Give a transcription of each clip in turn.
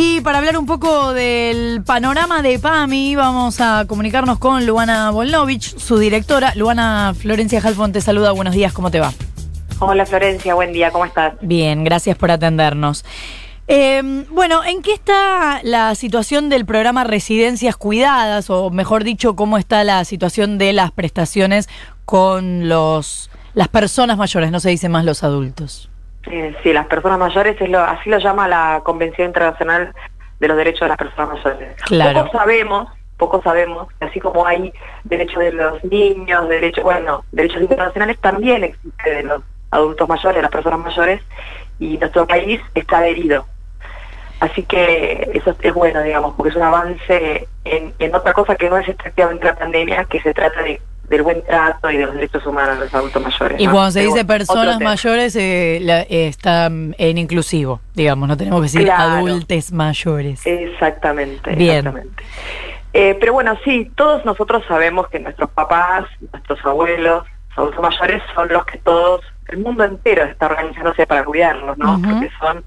Y para hablar un poco del panorama de PAMI, vamos a comunicarnos con Luana Volnovich, su directora. Luana Florencia Jalfón te saluda, buenos días, ¿cómo te va? Hola Florencia, buen día, ¿cómo estás? Bien, gracias por atendernos. Eh, bueno, ¿en qué está la situación del programa Residencias Cuidadas? O mejor dicho, ¿cómo está la situación de las prestaciones con los las personas mayores? No se dice más los adultos. Sí, sí, las personas mayores, es lo, así lo llama la Convención Internacional de los Derechos de las Personas Mayores. Claro. Poco sabemos, poco sabemos, así como hay derechos de los niños, derechos, bueno, derechos internacionales, también existe de los adultos mayores, de las personas mayores, y nuestro país está adherido Así que eso es bueno, digamos, porque es un avance en, en otra cosa que no es efectivamente la pandemia, que se trata de, del buen trato y de los derechos humanos de los adultos mayores. Y ¿no? cuando se Pero dice personas mayores, eh, la- eh, está mm, en inclusivo, digamos, no tenemos que decir Claro. adultes mayores. Exactamente, Bien. exactamente. Eh, pero bueno, sí, todos nosotros sabemos que nuestros papás, nuestros abuelos, los adultos mayores son los que todos, el mundo entero está organizándose para cuidarlos, ¿no? Porque son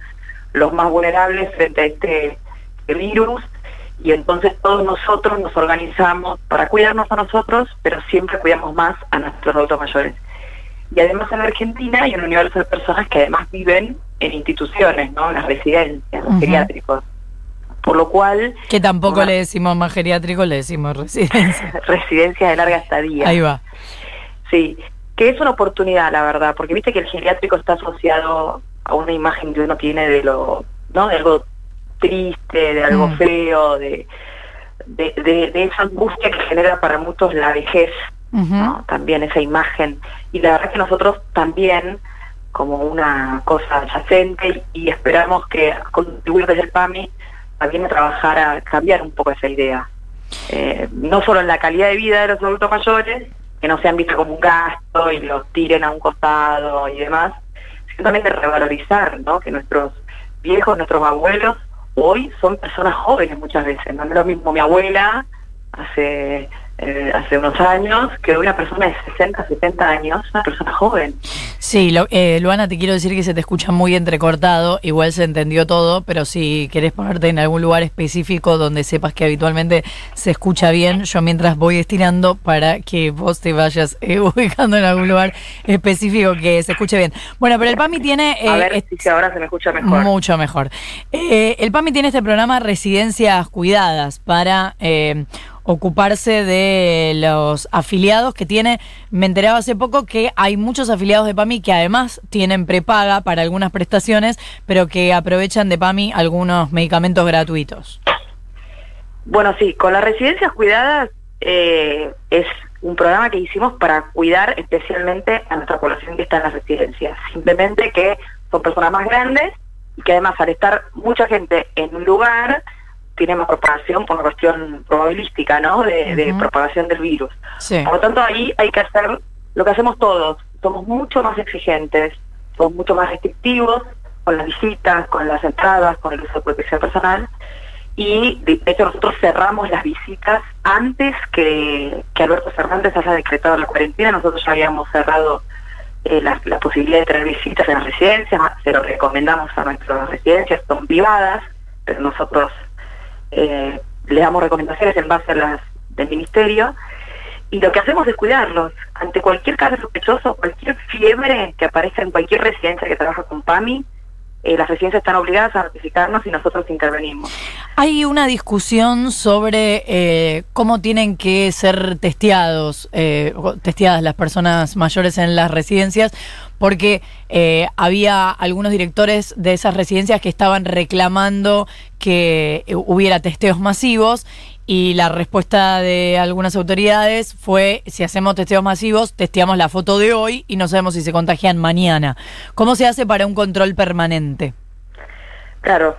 los más vulnerables frente a este virus y entonces todos nosotros nos organizamos para cuidarnos a nosotros, pero siempre cuidamos más a nuestros adultos mayores. Y además en Argentina hay un universo de personas que además viven en instituciones, ¿no? En las residencias, en los geriátricos. Por lo cual, Que tampoco le decimos más geriátrico, le decimos residencia. residencias de larga estadía. Ahí va. Sí, que es una oportunidad, la verdad, porque viste que el geriátrico está asociado a una imagen que uno tiene de lo, ¿no? De algo triste, de algo Mm. feo, de, de, de- de esa angustia que genera para muchos la vejez. ¿no? También esa imagen. Y la verdad es que nosotros también, como una cosa adyacente, y, y esperamos que contribuir desde el PAMI también a trabajar a cambiar un poco esa idea. Eh, no solo en la calidad de vida de los adultos mayores, que no sean vistos como un gasto y los tiren a un costado y demás, sino también de revalorizar, ¿no? Que nuestros viejos, nuestros abuelos, hoy son personas jóvenes muchas veces. No es lo mismo mi abuela hace eh, hace unos años que una persona de 60, 70 años, una persona joven. Sí, lo- eh, Luana, te quiero decir que se te escucha muy entrecortado, igual se entendió todo, pero si querés ponerte en algún lugar específico donde sepas que habitualmente se escucha bien, yo mientras voy estirando para que vos te vayas eh, ubicando en algún lugar específico que se escuche bien. Bueno, pero el PAMI tiene... a eh, ver est- si ahora se me escucha mejor. Mucho mejor. Eh, el PAMI tiene este programa Residencias Cuidadas para eh, ocuparse de los afiliados que tiene. Me enteraba hace poco que hay muchos afiliados de PAMI que además tienen prepaga para algunas prestaciones, pero que aprovechan de PAMI algunos medicamentos gratuitos. Bueno, sí, con las residencias cuidadas eh, es un programa que hicimos para cuidar especialmente a nuestra población que está en las residencias. Simplemente que son personas más grandes y que además al estar mucha gente en un lugar tiene más propagación por una cuestión probabilística, ¿no? De, propagación del virus. Sí. Por lo tanto, ahí hay que hacer lo que hacemos todos. Somos mucho más exigentes, somos mucho más restrictivos con las visitas, con las entradas, con el uso de protección personal. Y de de hecho nosotros cerramos las visitas antes que, que Alberto Fernández haya decretado la cuarentena. Nosotros ya habíamos cerrado eh, la, la posibilidad de tener visitas en las residencias, se lo recomendamos a nuestras residencias, son privadas, pero nosotros eh, le damos recomendaciones en base a las del ministerio y lo que hacemos es cuidarlos. Ante cualquier caso sospechoso, cualquier fiebre que aparezca en cualquier residencia que trabaja con PAMI, eh, las residencias están obligadas a notificarnos y nosotros intervenimos. Hay una discusión sobre eh, cómo tienen que ser testeados, eh, testeadas las personas mayores en las residencias, porque había algunos directores de esas residencias que estaban reclamando que hubiera testeos masivos y la respuesta de algunas autoridades fue, si hacemos testeos masivos, testeamos la foto de hoy y no sabemos si se contagian mañana. ¿Cómo se hace para un control permanente? Claro,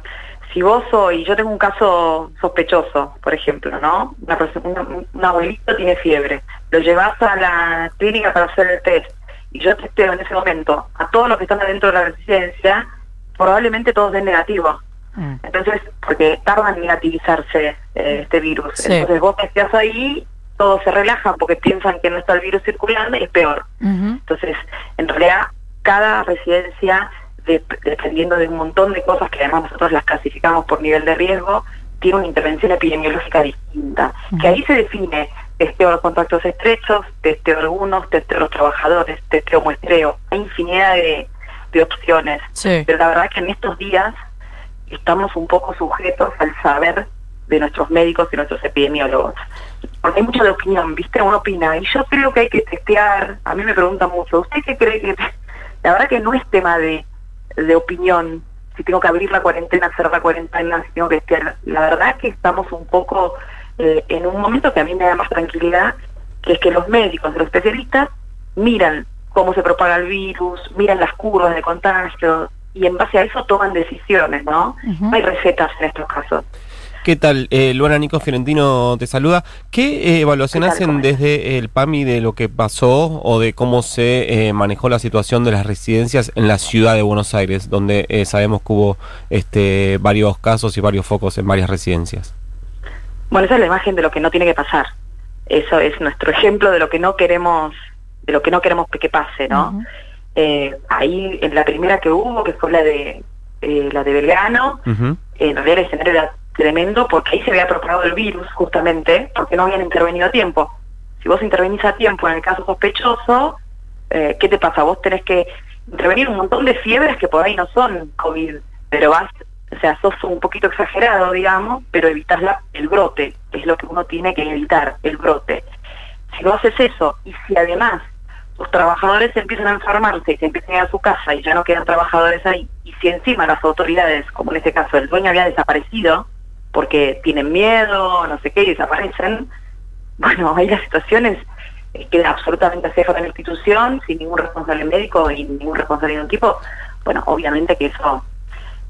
si vos hoy, yo tengo un caso sospechoso, por ejemplo, ¿no? Una persona, una- un abuelito tiene fiebre, lo llevas a la clínica para hacer el test y yo testeo en ese momento a todos los que están adentro de la residencia, probablemente todos den negativo. Mm. Entonces, porque tarda en negativizarse eh, este virus. Sí. Entonces vos testeas ahí, todos se relajan porque piensan que no está el virus circulando y es peor. Entonces, en realidad, cada residencia dependiendo de un montón de cosas que además nosotros las clasificamos por nivel de riesgo, tiene una intervención epidemiológica distinta, que ahí se define testeo los contactos estrechos, testeo algunos, testeo los trabajadores, testeo muestreo, hay infinidad de, opciones, pero la verdad que en estos días estamos un poco sujetos al saber de nuestros médicos y nuestros epidemiólogos. Porque hay mucha de opinión, ¿viste? Uno opina, y yo creo que hay que testear, a mí me preguntan mucho, ¿usted qué cree que...? La verdad que no es tema de, de opinión, si tengo que abrir la cuarentena, cerrar la cuarentena, si tengo que testear. La verdad que estamos un poco eh, en un momento que a mí me da más tranquilidad, que es que los médicos, los especialistas, miran cómo se propaga el virus, miran las curvas de contagio y en base a eso toman decisiones, ¿no? No hay recetas en estos casos. ¿Qué tal? Eh, Luana Nico Fiorentino te saluda. ¿Qué eh, evaluación hacen desde el PAMI de lo que pasó o de cómo se eh, manejó la situación de las residencias en la ciudad de Buenos Aires, donde eh, sabemos que hubo este, varios casos y varios focos en varias residencias? Bueno, esa es la imagen de lo que no tiene que pasar. Eso es nuestro ejemplo de lo que no queremos, de lo que no queremos que pase, ¿no? Ahí en la primera que hubo, que fue la de la de Belgrano, en realidad el escenario era tremendo porque ahí se había propagado el virus justamente porque no habían intervenido a tiempo. Si vos intervenís a tiempo en el caso sospechoso, eh, ¿qué te pasa? Vos tenés que intervenir un montón de fiebres que por ahí no son COVID, pero vas, o sea, sos un poquito exagerado, digamos, pero evitas la, el brote, es lo que uno tiene que evitar, el brote. Si no haces eso y si además los trabajadores empiezan a enfermarse y se empiezan a ir a su casa y ya no quedan trabajadores ahí, y si encima las autoridades, como en este caso el dueño había desaparecido, porque tienen miedo, no sé qué, y desaparecen. Bueno, ahí las situaciones eh, queda absolutamente ceja de la institución, sin ningún responsable médico y ningún responsable de un tipo. Bueno, obviamente que eso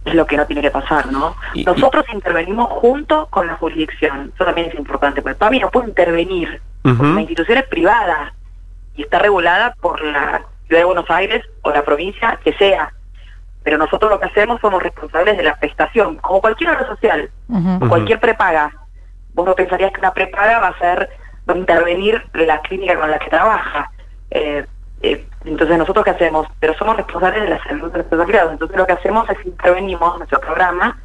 es lo que no tiene que pasar, ¿no? Nosotros intervenimos junto con la jurisdicción. Eso también es importante, porque PAMI no puede intervenir. La institución es privada y está regulada por la ciudad de Buenos Aires o la provincia que sea pero nosotros lo que hacemos somos responsables de la prestación, como cualquier obra social, o cualquier prepaga. Vos no pensarías que una prepaga va a ser, va a intervenir la clínica con la que trabaja. Eh, eh, entonces, ¿nosotros qué hacemos? Pero somos responsables de la salud de nuestros afiliados. Entonces, lo que hacemos es intervenimos, nuestro programa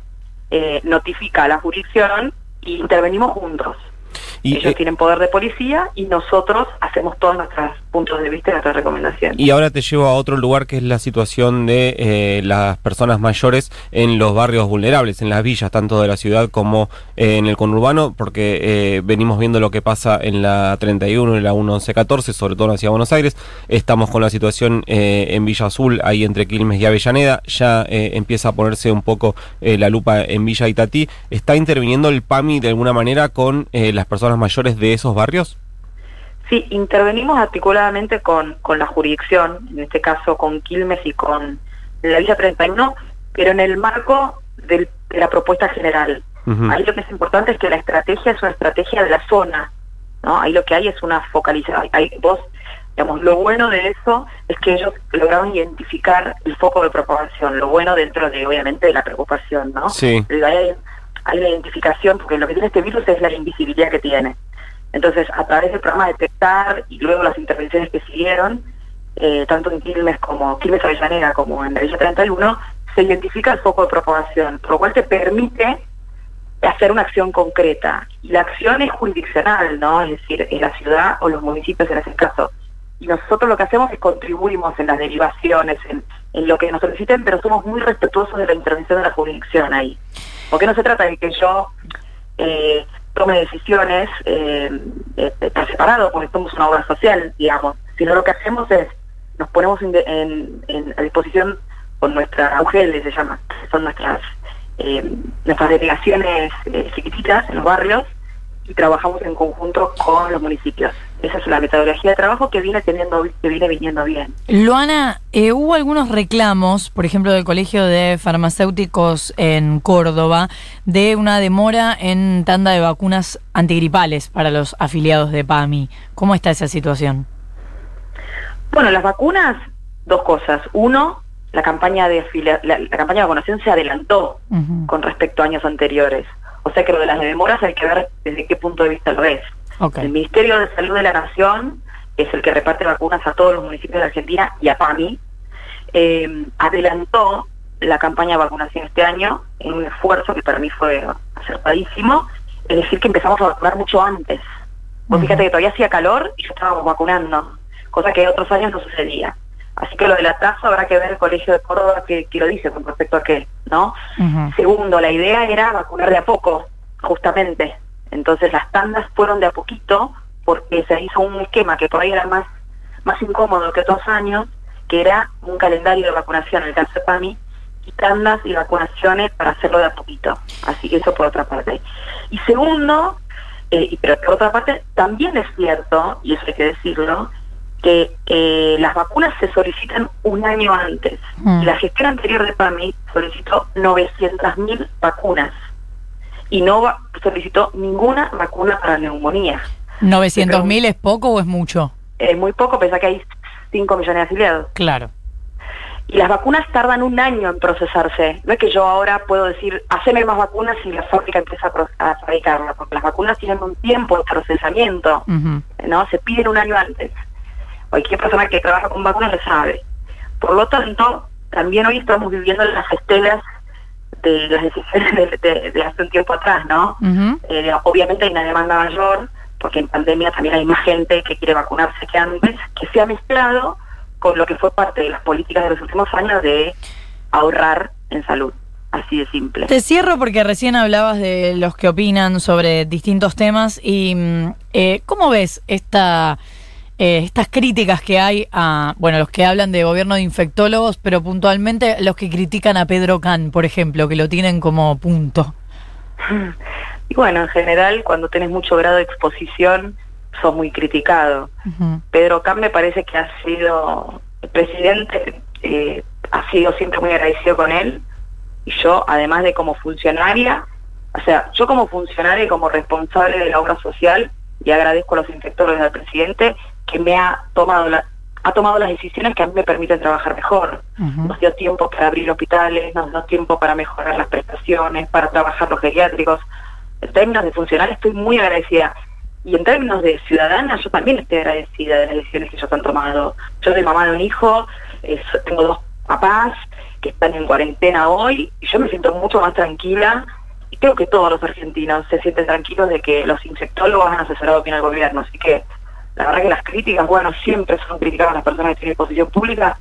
eh, notifica a la jurisdicción e intervenimos juntos. Ellos eh, tienen poder de policía y nosotros hacemos todos nuestros puntos de vista y nuestras recomendaciones. Y ahora te llevo a otro lugar que es la situación de eh, las personas mayores en los barrios vulnerables, en las villas, tanto de la ciudad como eh, en el conurbano, porque venimos viendo lo que pasa en la 31 y la 1114, sobre todo hacia Buenos Aires. Estamos con la situación en Villa Azul, ahí entre Quilmes y Avellaneda. Ya empieza a ponerse un poco la lupa en Villa Itatí. ¿Está interviniendo el PAMI de alguna manera con las personas mayores de esos barrios? Sí, intervenimos articuladamente con, con la jurisdicción, en este caso con Quilmes y con la Villa 31, pero en el marco de la propuesta general. Ahí lo que es importante es que la estrategia es una estrategia de la zona, ¿no? Ahí lo que hay es una focalización. Hay, vos, digamos, lo bueno de eso es que ellos lograron identificar el foco de propagación, lo bueno dentro de, obviamente, de la preocupación, ¿no? Sí hay una identificación, porque lo que tiene este virus es la invisibilidad que tiene. Entonces, a través del programa de detectar y luego las intervenciones que siguieron, eh, tanto en Quilmes como Quilmes Avellaneda como en la Villa 31, se identifica el foco de propagación, por lo cual te permite hacer una acción concreta. Y la acción es jurisdiccional, ¿no? Es decir, en la ciudad o los municipios en ese caso. Y nosotros lo que hacemos es contribuimos en las derivaciones, en, en lo que nos soliciten, pero somos muy respetuosos de la intervención de la jurisdicción ahí. Porque no se trata de que yo eh, tome decisiones eh, eh, separado, porque somos una obra social, digamos, sino lo que hacemos es, nos ponemos a disposición con nuestra UGL, se llama, son nuestras, eh, nuestras delegaciones chiquititas en los barrios, y trabajamos en conjunto con los municipios. Esa es la metodología de trabajo que viene teniendo, que viene viniendo bien. Luana, eh, hubo algunos reclamos, por ejemplo, del Colegio de Farmacéuticos en Córdoba, de una demora en tanda de vacunas antigripales para los afiliados de PAMI. ¿Cómo está esa situación? Bueno, las vacunas, dos cosas. Uno, la campaña de la, campaña de vacunación se adelantó con respecto a años anteriores. O sea que lo de las demoras hay que ver desde qué punto de vista lo ves. El Ministerio de Salud de la Nación es el que reparte vacunas a todos los municipios de Argentina y a PAMI. eh, adelantó la campaña de vacunación este año en un esfuerzo que para mí fue acertadísimo, es decir, que empezamos a vacunar mucho antes. Vos fíjate que todavía hacía calor y ya estábamos vacunando, cosa que otros años no sucedía. Así que lo del atraso habrá que ver el Colegio de Córdoba que, que lo dice con respecto a qué, ¿no? Segundo, la idea era vacunar de a poco, justamente. Entonces las tandas fueron de a poquito porque se hizo un esquema que por ahí era más, más incómodo que otros años, que era un calendario de vacunación, el caso de PAMI, y tandas y vacunaciones para hacerlo de a poquito. Así que eso por otra parte. Y segundo, eh, y pero por otra parte, también es cierto, y eso hay que decirlo, que eh, las vacunas se solicitan un año antes. Mm. La gestión anterior de PAMI solicitó 900.000 vacunas y no va- solicitó ninguna vacuna para neumonía. ¿900.000 es poco o es mucho? Es muy poco, pensá que hay 5 millones de afiliados. Claro. Y las vacunas tardan un año en procesarse. No es que yo ahora puedo decir, haceme más vacunas y la fábrica empieza a, pro- a fabricarla, porque las vacunas tienen un tiempo de procesamiento. ¿no? Se piden un año antes. Cualquier persona que trabaja con vacunas lo sabe. Por lo tanto, también hoy estamos viviendo las estelas de las decisiones de, de- de hace un tiempo atrás, ¿no? Eh, obviamente hay una demanda mayor, porque en pandemia también hay más gente que quiere vacunarse que antes, que se ha mezclado con lo que fue parte de las políticas de los últimos años de ahorrar en salud. Así de simple. Te cierro porque recién hablabas de los que opinan sobre distintos temas y mm, eh, ¿cómo ves esta, eh, estas críticas que hay a, bueno, los que hablan de gobierno de infectólogos, pero puntualmente los que critican a Pedro Can, por ejemplo, que lo tienen como punto? Y bueno, en general, cuando tenés mucho grado de exposición, sos muy criticado. Pedro Can me parece que ha sido el presidente, eh, ha sido siempre muy agradecido con él. Y yo, además de como funcionaria, o sea, yo como funcionaria y como responsable de la obra social, y agradezco a los infectores del presidente que me ha tomado la, ha tomado las decisiones que a mí me permiten trabajar mejor. Ujú. Nos dio tiempo para abrir hospitales, nos dio tiempo para mejorar las prestaciones, para trabajar los geriátricos. En términos de funcional estoy muy agradecida. Y en términos de ciudadana, yo también estoy agradecida de las decisiones que ellos han tomado. Yo soy mamá de un hijo, eh, tengo dos papás que están en cuarentena hoy, y yo me siento mucho más tranquila. Y creo que todos los argentinos se sienten tranquilos de que los infectólogos han asesorado bien al gobierno. Así que la verdad que las críticas, bueno, siempre son criticadas las personas que tienen posición pública,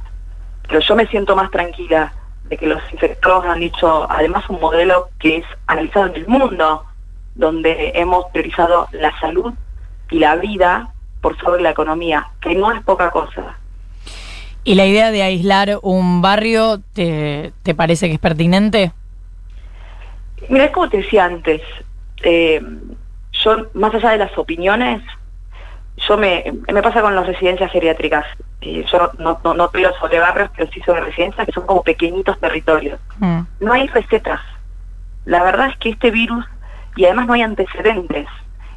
pero yo me siento más tranquila de que los infectólogos han dicho además un modelo que es analizado en el mundo, donde hemos priorizado la salud y la vida por sobre la economía, que no es poca cosa. ¿Y la idea de aislar un barrio te, te parece que es pertinente? Mira, es como te decía antes, eh, yo más allá de las opiniones, yo me, me pasa con las residencias geriátricas. Eh, yo no, no, no tiro sobre barrios, pero sí sobre residencias que son como pequeñitos territorios. Mm. no hay recetas. La verdad es que este virus, y además no hay antecedentes,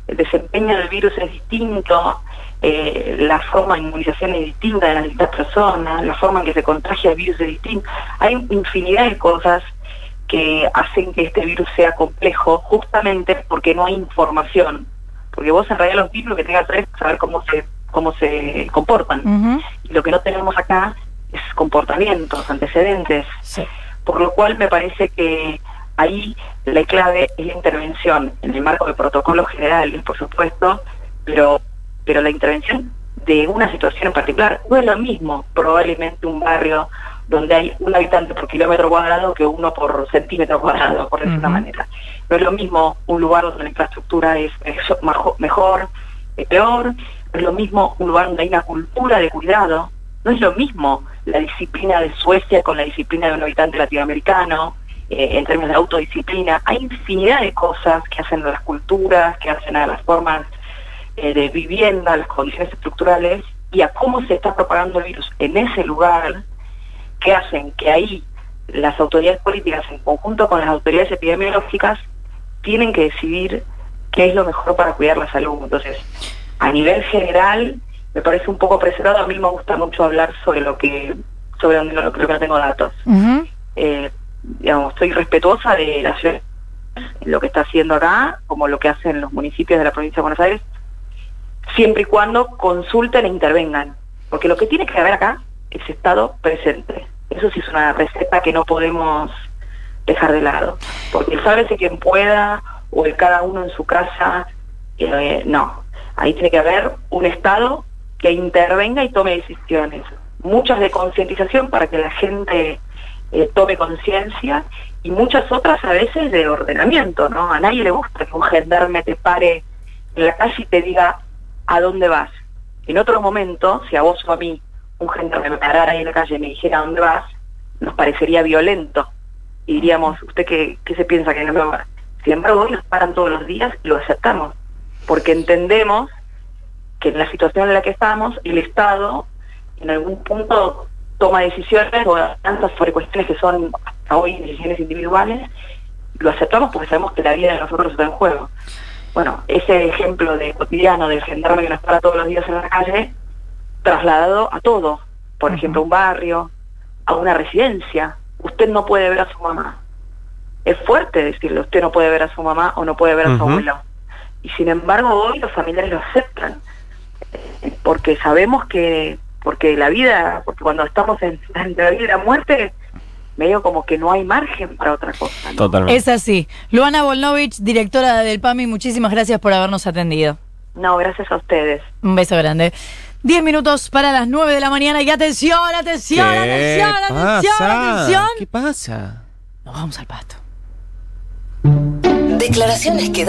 el desempeño del virus es distinto, eh, la forma de inmunización es distinta de las distintas personas, la forma en que se contagia el virus es distinta. Hay infinidad de cosas que hacen que este virus sea complejo justamente porque no hay información. Porque vos en realidad los lo que tengas que hacer es saber cómo se, cómo se comportan. Y lo que no tenemos acá es comportamientos, antecedentes. Sí. Por lo cual me parece que ahí la clave es la intervención en el marco de protocolos generales, por supuesto, pero, pero la intervención de una situación en particular no es lo mismo probablemente un barrio donde hay un habitante por kilómetro cuadrado que uno por centímetro cuadrado, por decir una Ujú. manera. No es lo mismo un lugar donde la infraestructura es, mejor, es peor, no es lo mismo un lugar donde hay una cultura de cuidado, no es lo mismo la disciplina de Suecia con la disciplina de un habitante latinoamericano, eh, en términos de autodisciplina. Hay infinidad de cosas que hacen a las culturas, que hacen a las formas eh, de vivienda, las condiciones estructurales y a cómo se está propagando el virus en ese lugar, que hacen que ahí las autoridades políticas, en conjunto con las autoridades epidemiológicas, tienen que decidir qué es lo mejor para cuidar la salud. Entonces, a nivel general, me parece un poco apresurado. A mí me gusta mucho hablar sobre lo que sobre donde lo, lo que no tengo datos. Eh, digamos, estoy respetuosa de la ciudad, lo que está haciendo acá, como lo que hacen los municipios de la provincia de Buenos Aires, siempre y cuando consulten e intervengan. Porque lo que tiene que haber acá es Estado presente. eso sí es una receta que no podemos dejar de lado. Porque el sálvese quien pueda o el cada uno en su casa, eh, no. Ahí tiene que haber un Estado que intervenga y tome decisiones. Muchas de concientización para que la gente eh, tome conciencia y muchas otras a veces de ordenamiento, ¿no? A nadie le gusta que un gendarme te pare en la calle y te diga a dónde vas. En otro momento, si a vos o a mí un gendarme me parara ahí en la calle y me dijera dónde vas, nos parecería violento. Y diríamos, ¿usted qué, qué se piensa que no me va? Sin embargo, hoy nos paran todos los días y lo aceptamos, porque entendemos que en la situación en la que estamos, el Estado en algún punto toma decisiones o avanza sobre cuestiones que son hasta hoy decisiones individuales, lo aceptamos porque sabemos que la vida de nosotros está en juego. Bueno, ese ejemplo de cotidiano del gendarme que nos para todos los días en la calle, trasladado a todo, por ejemplo, a un barrio, a una residencia, usted no puede ver a su mamá. Es fuerte decirle, usted no puede ver a su mamá o no puede ver a su abuelo. Y sin embargo hoy los familiares lo aceptan, eh, porque sabemos que, porque la vida, porque cuando estamos en- entre la vida y la muerte, medio como que no hay margen para otra cosa. ¿no? Totalmente. Es así. Luana Volnovich, directora del PAMI, muchísimas gracias por habernos atendido. No, gracias a ustedes. Un beso grande. Diez minutos para las nueve de la mañana y atención, atención, atención, atención, atención. ¿Qué pasa? Nos vamos al pasto. Declaraciones que